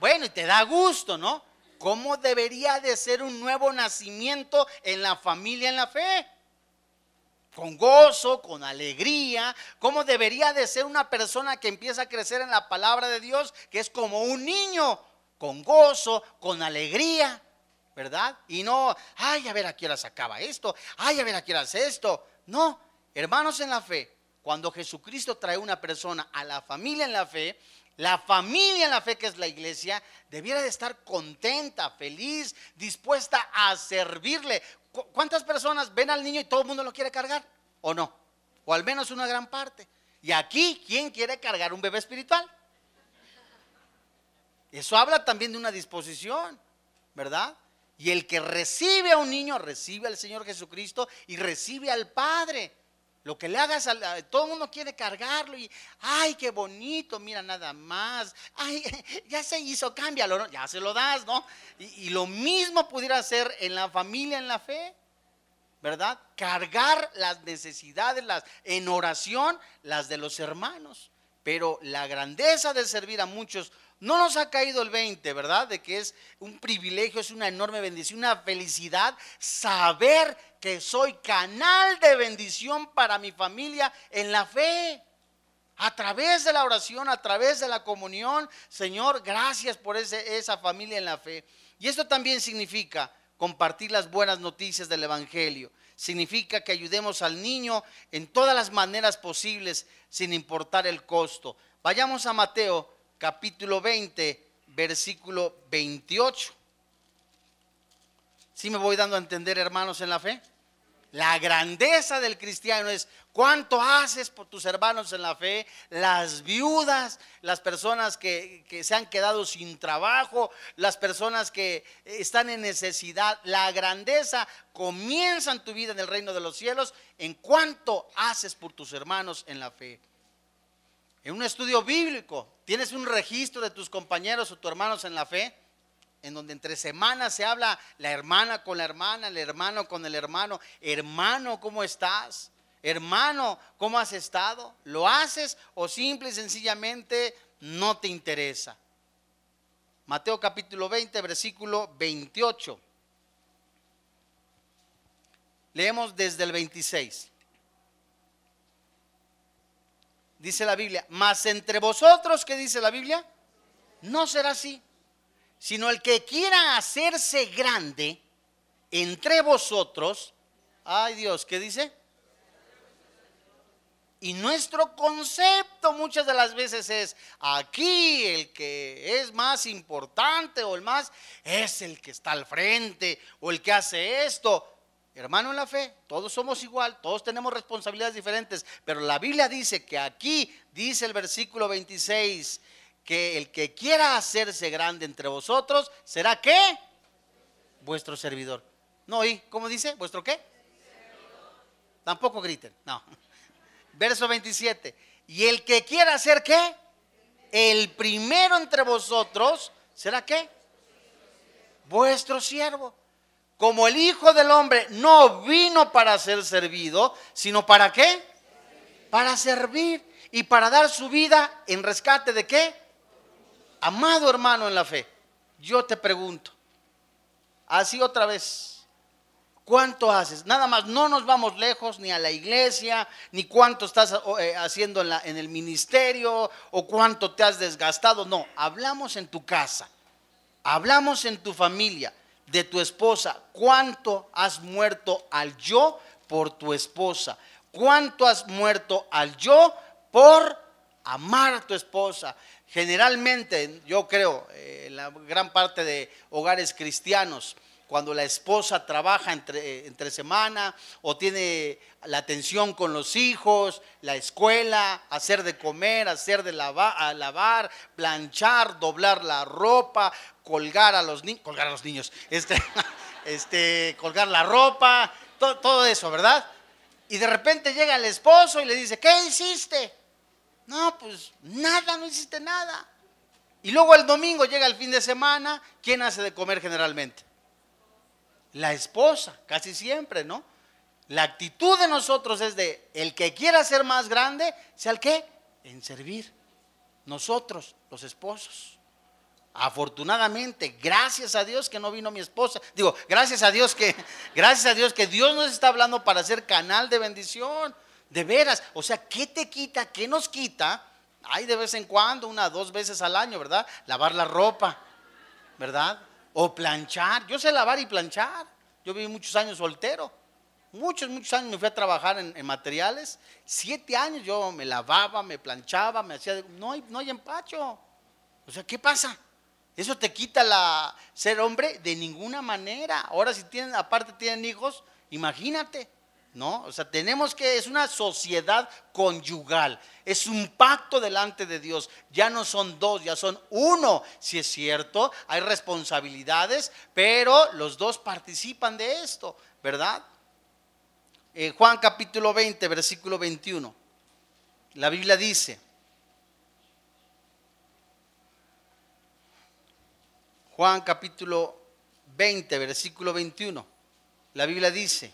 bueno, y te da gusto, ¿no? ¿Cómo debería de ser un nuevo nacimiento en la familia, en la fe? Con gozo, con alegría. ¿Cómo debería de ser una persona que empieza a crecer en la palabra de Dios, que es como un niño, con gozo, con alegría, ¿verdad? Y no, ay, a ver a qué hora se acaba esto, ay, a ver a qué hora hace esto. No, hermanos en la fe, cuando Jesucristo trae una persona a la familia en la fe, la familia en la fe que es la iglesia debiera de estar contenta, feliz, dispuesta a servirle. ¿Cuántas personas ven al niño y todo el mundo lo quiere cargar? ¿O no? O al menos una gran parte. Y aquí, ¿quién quiere cargar un bebé espiritual? Eso habla también de una disposición, ¿verdad? Y el que recibe a un niño, recibe al Señor Jesucristo y recibe al Padre. Lo que le hagas, a, todo el mundo quiere cargarlo y, ay, qué bonito, mira nada más, ay, ya se hizo, cámbialo, ya se lo das, ¿no? Y, y, lo mismo pudiera ser en la familia, en la fe, ¿verdad? Cargar las necesidades, las, en oración, las de los hermanos. Pero la grandeza de servir a muchos No nos ha caído el 20, ¿verdad? De que es un privilegio, es una enorme bendición, una felicidad saber que soy canal de bendición para mi familia en la fe. A través de la oración, a través de la comunión, Señor, gracias por esa familia en la fe. Y esto también significa compartir las buenas noticias del Evangelio. Significa que ayudemos al niño en todas las maneras posibles, sin importar el costo. Vayamos a Mateo capítulo 20, versículo 28. ¿Sí me voy dando a entender, hermanos, en la fe? La grandeza del cristiano es cuánto haces por tus hermanos en la fe, las viudas, las personas que, que, se han quedado sin trabajo, las personas que están en necesidad. La grandeza comienza en tu vida en el reino de los cielos en cuánto haces por tus hermanos en la fe. En un estudio bíblico, tienes un registro de tus compañeros o tus hermanos en la fe, en donde entre semanas se habla la hermana con la hermana, el hermano con el hermano. Hermano, ¿cómo estás? Hermano, ¿cómo has estado? ¿Lo haces o simple y sencillamente no te interesa? Mateo capítulo 20, versículo 28. Leemos desde el 26 dice la Biblia, mas entre vosotros, ¿qué dice la Biblia? No será así, sino el que quiera hacerse grande entre vosotros, ay Dios, ¿qué dice? Y nuestro concepto muchas de las veces es, aquí el que es más importante o el más es el que está al frente o el que hace esto. Hermano en la fe, todos somos igual, todos tenemos responsabilidades diferentes, pero la Biblia dice que aquí dice el versículo 26 que el que quiera hacerse grande entre vosotros será qué? Vuestro servidor. No, ¿y cómo dice? ¿Vuestro qué? Tampoco griten, no. Verso 27. Y el que quiera hacer qué? El primero entre vosotros será qué? Vuestro siervo como el Hijo del Hombre no vino para ser servido, sino para qué? Para servir y para dar su vida en rescate de qué? Amado hermano en la fe, yo te pregunto, así otra vez, ¿cuánto haces? Nada más, no nos vamos lejos ni a la iglesia, ni cuánto estás eh, haciendo en, el ministerio o cuánto te has desgastado, no, hablamos en tu casa, hablamos en tu familia de tu esposa, cuánto has muerto al yo por tu esposa, cuánto has muerto al yo por amar a tu esposa. Generalmente, yo creo, eh, en la gran parte de hogares cristianos, cuando la esposa trabaja entre, entre semana o tiene la atención con los hijos, la escuela, hacer de comer, hacer de lavar, planchar, doblar la ropa, colgar a los niños, colgar a los niños, este, este, colgar la ropa, todo eso, ¿verdad? Y de repente llega el esposo y le dice, ¿qué hiciste? No, pues nada, no hiciste nada. Y luego el domingo llega el fin de semana, ¿quién hace de comer generalmente? La esposa, casi siempre, ¿no? La actitud de nosotros es de el que quiera ser más grande, sea el que en servir. Nosotros, los esposos. Afortunadamente, gracias a Dios que no vino mi esposa. Digo, gracias a Dios que gracias a Dios que Dios nos está hablando para ser canal de bendición. De veras, o sea, ¿qué te quita? ¿Qué nos quita? Hay de vez en cuando, una, dos veces al año, ¿verdad? Lavar la ropa, ¿verdad? O planchar. Yo sé lavar y planchar. Yo viví muchos años soltero. Muchos, muchos años me fui a trabajar en, materiales. Siete años yo me lavaba, me planchaba, me hacía... no, hay, no hay empacho. O sea, ¿qué pasa? ¿Eso te quita la ser hombre? De ninguna manera. Ahora si tienen, aparte tienen hijos, imagínate. ¿No? O sea, tenemos que, es una sociedad conyugal, es un pacto delante de Dios. Ya no son dos, ya son uno. Si es cierto, hay responsabilidades, pero los dos participan de esto, ¿verdad? Eh, Juan capítulo 20, versículo 21. La Biblia dice, Juan capítulo 20, versículo 21. La Biblia dice,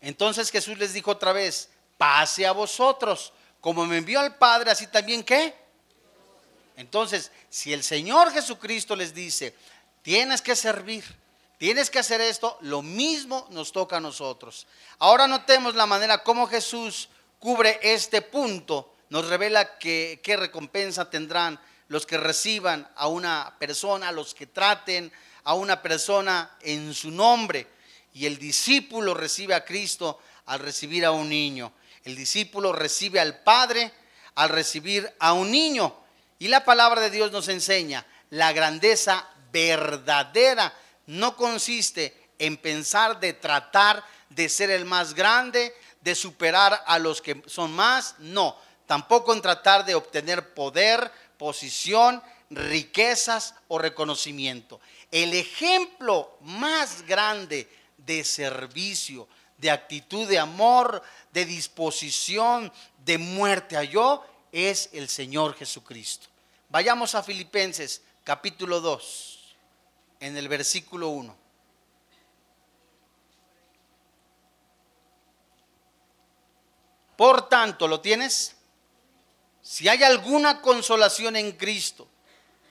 entonces Jesús les dijo otra vez, pase a vosotros, como me envió al Padre, así también qué. Entonces, si el Señor Jesucristo les dice, tienes que servir, tienes que hacer esto, lo mismo nos toca a nosotros. Ahora notemos la manera como Jesús cubre este punto, nos revela que, qué recompensa tendrán los que reciban a una persona, los que traten a una persona en su nombre. Y el discípulo recibe a Cristo al recibir a un niño. El discípulo recibe al Padre al recibir a un niño. Y la palabra de Dios nos enseña, la grandeza verdadera no consiste en pensar de tratar de ser el más grande, de superar a los que son más, no, tampoco en tratar de obtener poder, posición, riquezas o reconocimiento. El ejemplo más grande de servicio, de actitud de amor, de disposición, de muerte a yo, es el Señor Jesucristo. Vayamos a Filipenses capítulo 2, en el versículo 1. Por tanto, ¿lo tienes? Si hay alguna consolación en Cristo,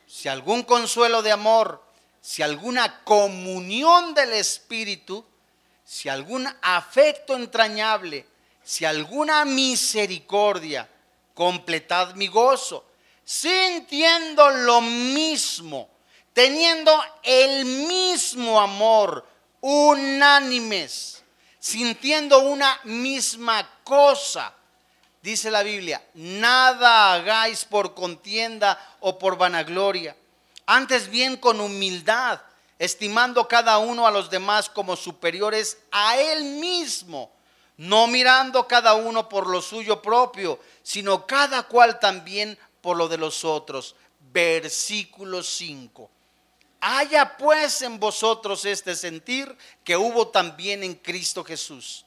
si algún consuelo de amor, si alguna comunión del Espíritu, si algún afecto entrañable, si alguna misericordia, completad mi gozo, sintiendo lo mismo, teniendo el mismo amor, unánimes, sintiendo una misma cosa dice la Biblia, nada hagáis por contienda o por vanagloria, antes bien con humildad, estimando cada uno a los demás como superiores a él mismo, no mirando cada uno por lo suyo propio, sino cada cual también por lo de los otros. Versículo 5. Haya pues en vosotros este sentir que hubo también en Cristo Jesús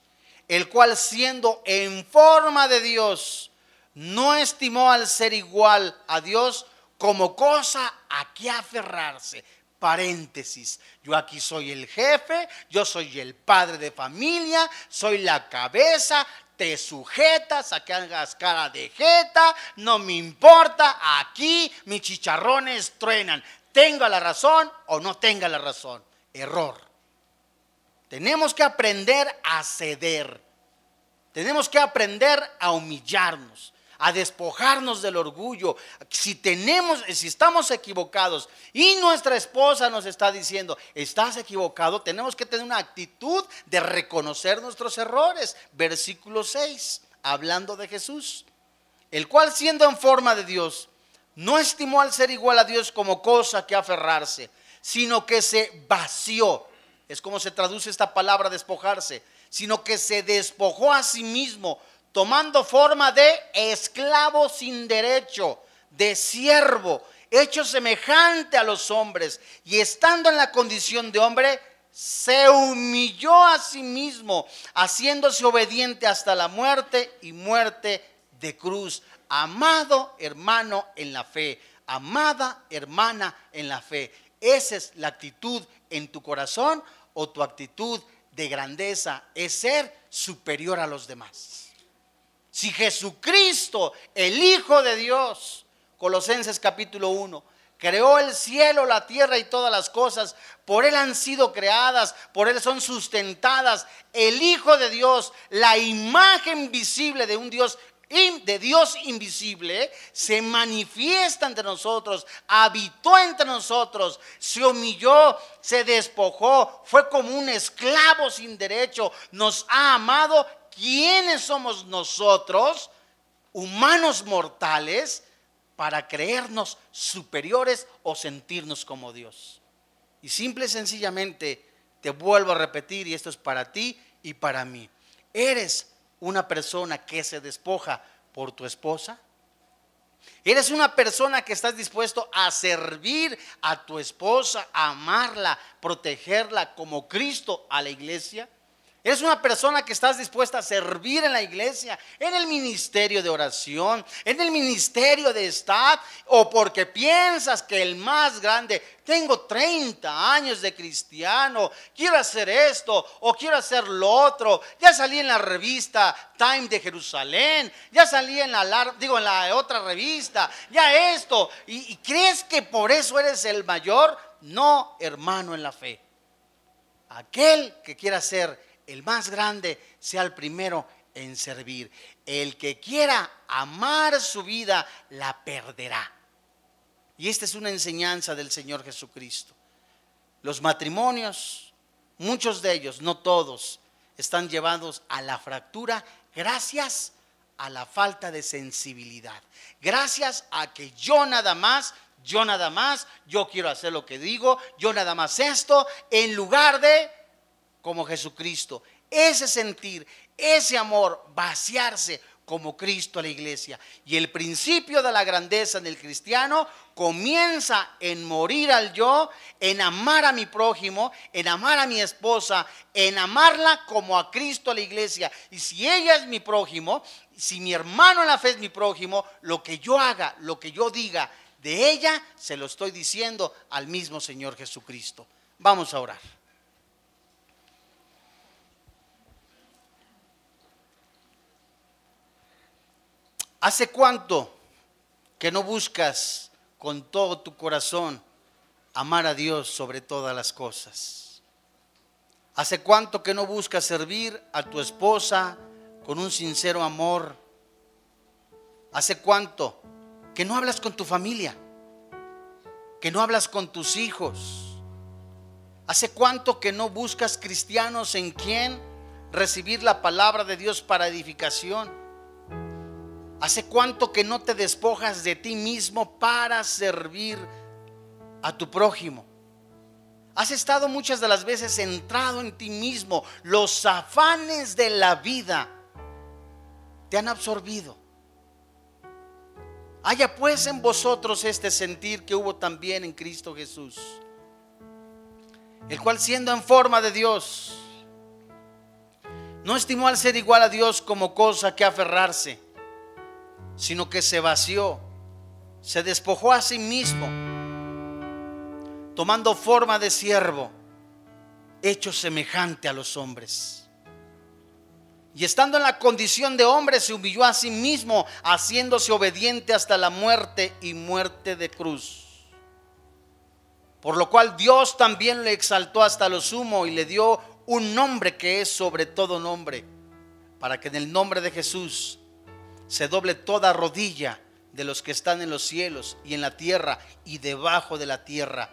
el cual siendo en forma de Dios, no estimó al ser igual a Dios como cosa a que aferrarse. Paréntesis, yo aquí soy el jefe, yo soy el padre de familia, soy la cabeza, te sujetas a que hagas cara de jeta, no me importa, aquí mis chicharrones truenan, tenga la razón o no tenga la razón. Error. Tenemos que aprender a ceder. Tenemos que aprender a humillarnos, a despojarnos del orgullo. Si tenemos, si estamos equivocados y nuestra esposa nos está diciendo, estás equivocado, tenemos que tener una actitud de reconocer nuestros errores. Versículo 6, hablando de Jesús, el cual siendo en forma de Dios, no estimó al ser igual a Dios como cosa que aferrarse, sino que se vació es como se traduce esta palabra despojarse, sino que se despojó a sí mismo, tomando forma de esclavo sin derecho, de siervo, hecho semejante a los hombres, y estando en la condición de hombre, se humilló a sí mismo, haciéndose obediente hasta la muerte y muerte de cruz. Amado hermano en la fe, amada hermana en la fe, esa es la actitud en tu corazón o tu actitud de grandeza es ser superior a los demás. Si Jesucristo, el Hijo de Dios, Colosenses capítulo 1, creó el cielo, la tierra y todas las cosas, por Él han sido creadas, por Él son sustentadas, el Hijo de Dios, la imagen visible de un Dios de Dios invisible se manifiesta entre nosotros, habitó entre nosotros, se humilló, se despojó, fue como un esclavo sin derecho, nos ha amado. ¿Quiénes somos nosotros, humanos mortales, para creernos superiores o sentirnos como Dios? Y simple y sencillamente te vuelvo a repetir, y esto es para ti y para mí. Eres una persona que se despoja por tu esposa? ¿Eres una persona que estás dispuesto a servir a tu esposa, a amarla, protegerla como Cristo a la iglesia? Eres una persona que estás dispuesta a servir en la iglesia, en el ministerio de oración, en el ministerio de estad, o porque piensas que el más grande, tengo 30 años de cristiano, quiero hacer esto o quiero hacer lo otro. Ya salí en la revista Time de Jerusalén, ya salí en la, digo, en la otra revista, ya esto, y, y crees que por eso eres el mayor. No, hermano en la fe. Aquel que quiera ser el más grande sea el primero en servir. El que quiera amar su vida, la perderá. Y esta es una enseñanza del Señor Jesucristo. Los matrimonios, muchos de ellos, no todos, están llevados a la fractura gracias a la falta de sensibilidad. Gracias a que yo nada más, yo nada más, yo quiero hacer lo que digo, yo nada más esto, en lugar de como Jesucristo. Ese sentir, ese amor, vaciarse como Cristo a la iglesia. Y el principio de la grandeza del cristiano comienza en morir al yo, en amar a mi prójimo, en amar a mi esposa, en amarla como a Cristo a la iglesia. Y si ella es mi prójimo, si mi hermano en la fe es mi prójimo, lo que yo haga, lo que yo diga de ella, se lo estoy diciendo al mismo Señor Jesucristo. Vamos a orar. ¿Hace cuánto que no buscas con todo tu corazón amar a Dios sobre todas las cosas? ¿Hace cuánto que no buscas servir a tu esposa con un sincero amor? ¿Hace cuánto que no hablas con tu familia? Que no hablas con tus hijos? ¿Hace cuánto que no buscas cristianos en quien recibir la palabra de Dios para edificación? ¿Hace cuánto que no te despojas de ti mismo para servir a tu prójimo? Has estado muchas de las veces centrado en ti mismo. Los afanes de la vida te han absorbido. Haya pues en vosotros este sentir que hubo también en Cristo Jesús, el cual siendo en forma de Dios, no estimó al ser igual a Dios como cosa que aferrarse sino que se vació, se despojó a sí mismo, tomando forma de siervo, hecho semejante a los hombres. Y estando en la condición de hombre, se humilló a sí mismo, haciéndose obediente hasta la muerte y muerte de cruz. Por lo cual Dios también le exaltó hasta lo sumo y le dio un nombre que es sobre todo nombre, para que en el nombre de Jesús se doble toda rodilla de los que están en los cielos y en la tierra y debajo de la tierra.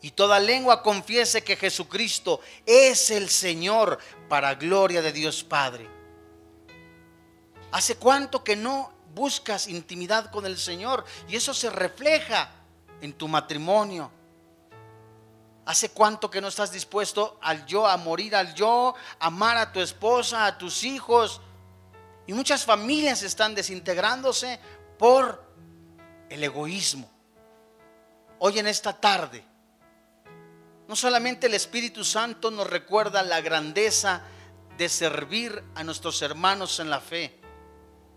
Y toda lengua confiese que Jesucristo es el Señor para gloria de Dios Padre. ¿Hace cuánto que no buscas intimidad con el Señor? Y eso se refleja en tu matrimonio. ¿Hace cuánto que no estás dispuesto al yo, a morir al yo, amar a tu esposa, a tus hijos, y muchas familias están desintegrándose por el egoísmo. Hoy en esta tarde, no solamente el Espíritu Santo nos recuerda la grandeza de servir a nuestros hermanos en la fe,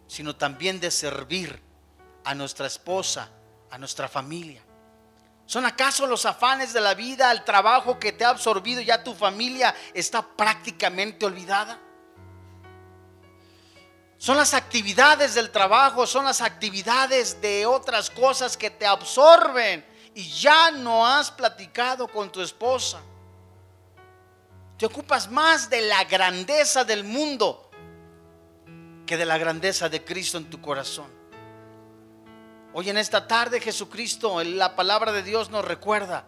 sino también de servir a nuestra esposa, a nuestra familia. ¿Son acaso los afanes de la vida, el trabajo que te ha absorbido, ya tu familia está prácticamente olvidada? Son las actividades del trabajo, son las actividades de otras cosas que te absorben y ya no has platicado con tu esposa. Te ocupas más de la grandeza del mundo que de la grandeza de Cristo en tu corazón. Hoy en esta tarde Jesucristo, la palabra de Dios nos recuerda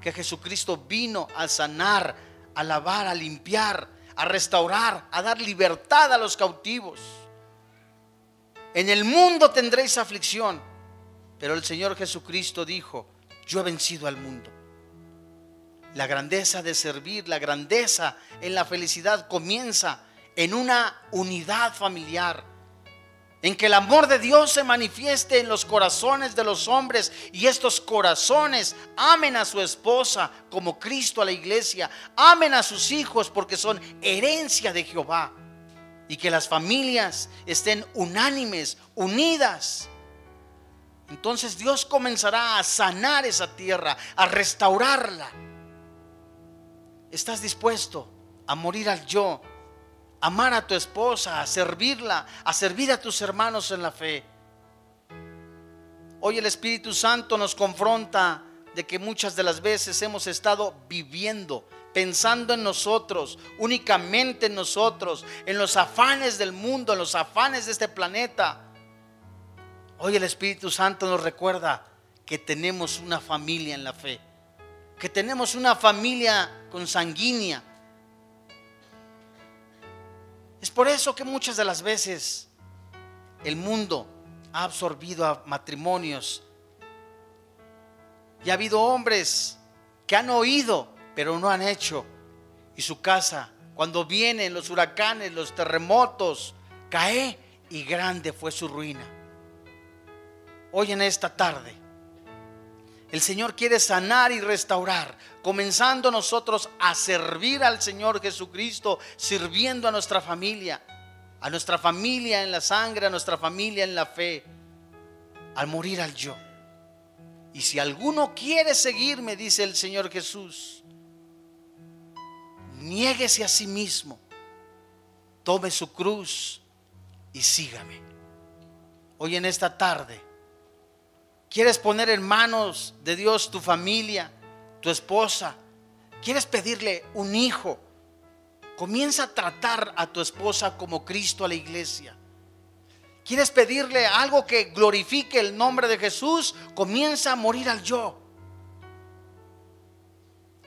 que Jesucristo vino a sanar, a lavar, a limpiar, a restaurar, a dar libertad a los cautivos. En el mundo tendréis aflicción, pero el Señor Jesucristo dijo, yo he vencido al mundo. La grandeza de servir, la grandeza en la felicidad comienza en una unidad familiar, en que el amor de Dios se manifieste en los corazones de los hombres y estos corazones amen a su esposa como Cristo a la iglesia, amen a sus hijos porque son herencia de Jehová y que las familias estén unánimes, unidas. Entonces Dios comenzará a sanar esa tierra, a restaurarla. ¿Estás dispuesto a morir al yo? amar a tu esposa, a servirla, a servir a tus hermanos en la fe. Hoy el Espíritu Santo nos confronta de que muchas de las veces hemos estado viviendo, pensando en nosotros, únicamente en nosotros, en los afanes del mundo, en los afanes de este planeta. Hoy el Espíritu Santo nos recuerda que tenemos una familia en la fe, que tenemos una familia consanguínea, es por eso que muchas de las veces el mundo ha absorbido a matrimonios y ha habido hombres que han oído pero no han hecho. Y su casa, cuando vienen los huracanes, los terremotos, cae y grande fue su ruina. Hoy en esta tarde el Señor quiere sanar y restaurar, comenzando nosotros a servir al Señor Jesucristo, sirviendo a nuestra familia, a nuestra familia en la sangre, a nuestra familia en la fe, al morir al yo. Y si alguno quiere seguirme, dice el Señor Jesús, niéguese a sí mismo, tome su cruz y sígame. Hoy en esta tarde ¿Quieres poner en manos de Dios tu familia, tu esposa? ¿Quieres pedirle un hijo? Comienza a tratar a tu esposa como Cristo a la iglesia. ¿Quieres pedirle algo que glorifique el nombre de Jesús? Comienza a morir al yo.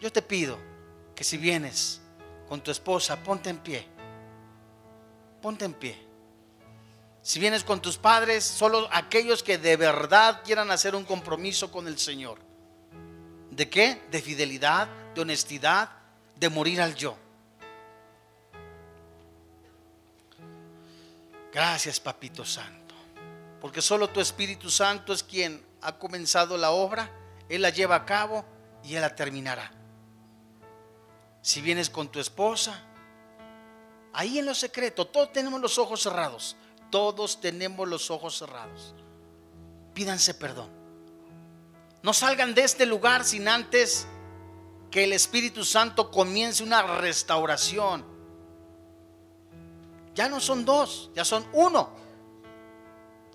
Yo te pido que si vienes con tu esposa, ponte en pie. Ponte en pie. Si vienes con tus padres, solo aquellos que de verdad quieran hacer un compromiso con el Señor. ¿De qué? De fidelidad, de honestidad, de morir al yo. Gracias, Papito Santo. Porque solo tu Espíritu Santo es quien ha comenzado la obra, Él la lleva a cabo y Él la terminará. Si vienes con tu esposa, ahí en lo secreto, todos tenemos los ojos cerrados. Todos tenemos los ojos cerrados. Pídanse perdón. No salgan de este lugar sin antes que el Espíritu Santo comience una restauración. Ya no son dos, ya son uno.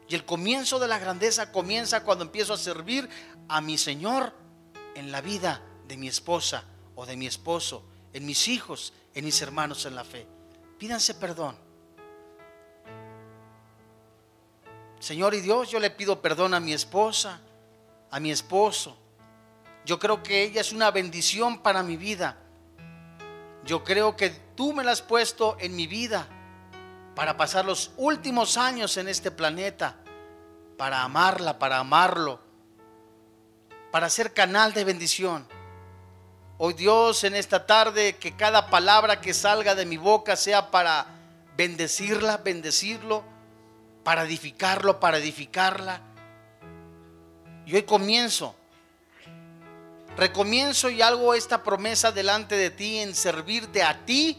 Y el comienzo de la grandeza comienza cuando empiezo a servir a mi Señor en la vida de mi esposa o de mi esposo, en mis hijos, en mis hermanos en la fe. Pídanse perdón. Señor y Dios, yo le pido perdón a mi esposa, a mi esposo. Yo creo que ella es una bendición para mi vida. Yo creo que tú me la has puesto en mi vida para pasar los últimos años en este planeta, para amarla, para amarlo, para ser canal de bendición. Hoy Dios en esta tarde, que cada palabra que salga de mi boca sea para bendecirla, bendecirlo para edificarlo, para edificarla. Y hoy comienzo, recomienzo y hago esta promesa delante de ti en servirte a ti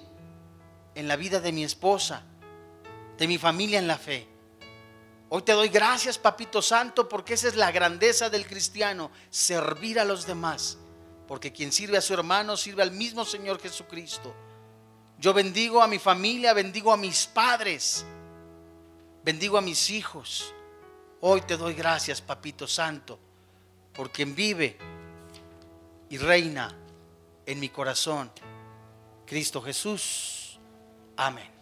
en la vida de mi esposa, de mi familia en la fe. Hoy te doy gracias, Papito Santo, porque esa es la grandeza del cristiano, servir a los demás. Porque quien sirve a su hermano sirve al mismo Señor Jesucristo. Yo bendigo a mi familia, bendigo a mis padres bendigo a mis hijos. Hoy te doy gracias, Papito Santo, por quien vive y reina en mi corazón, Cristo Jesús. Amén.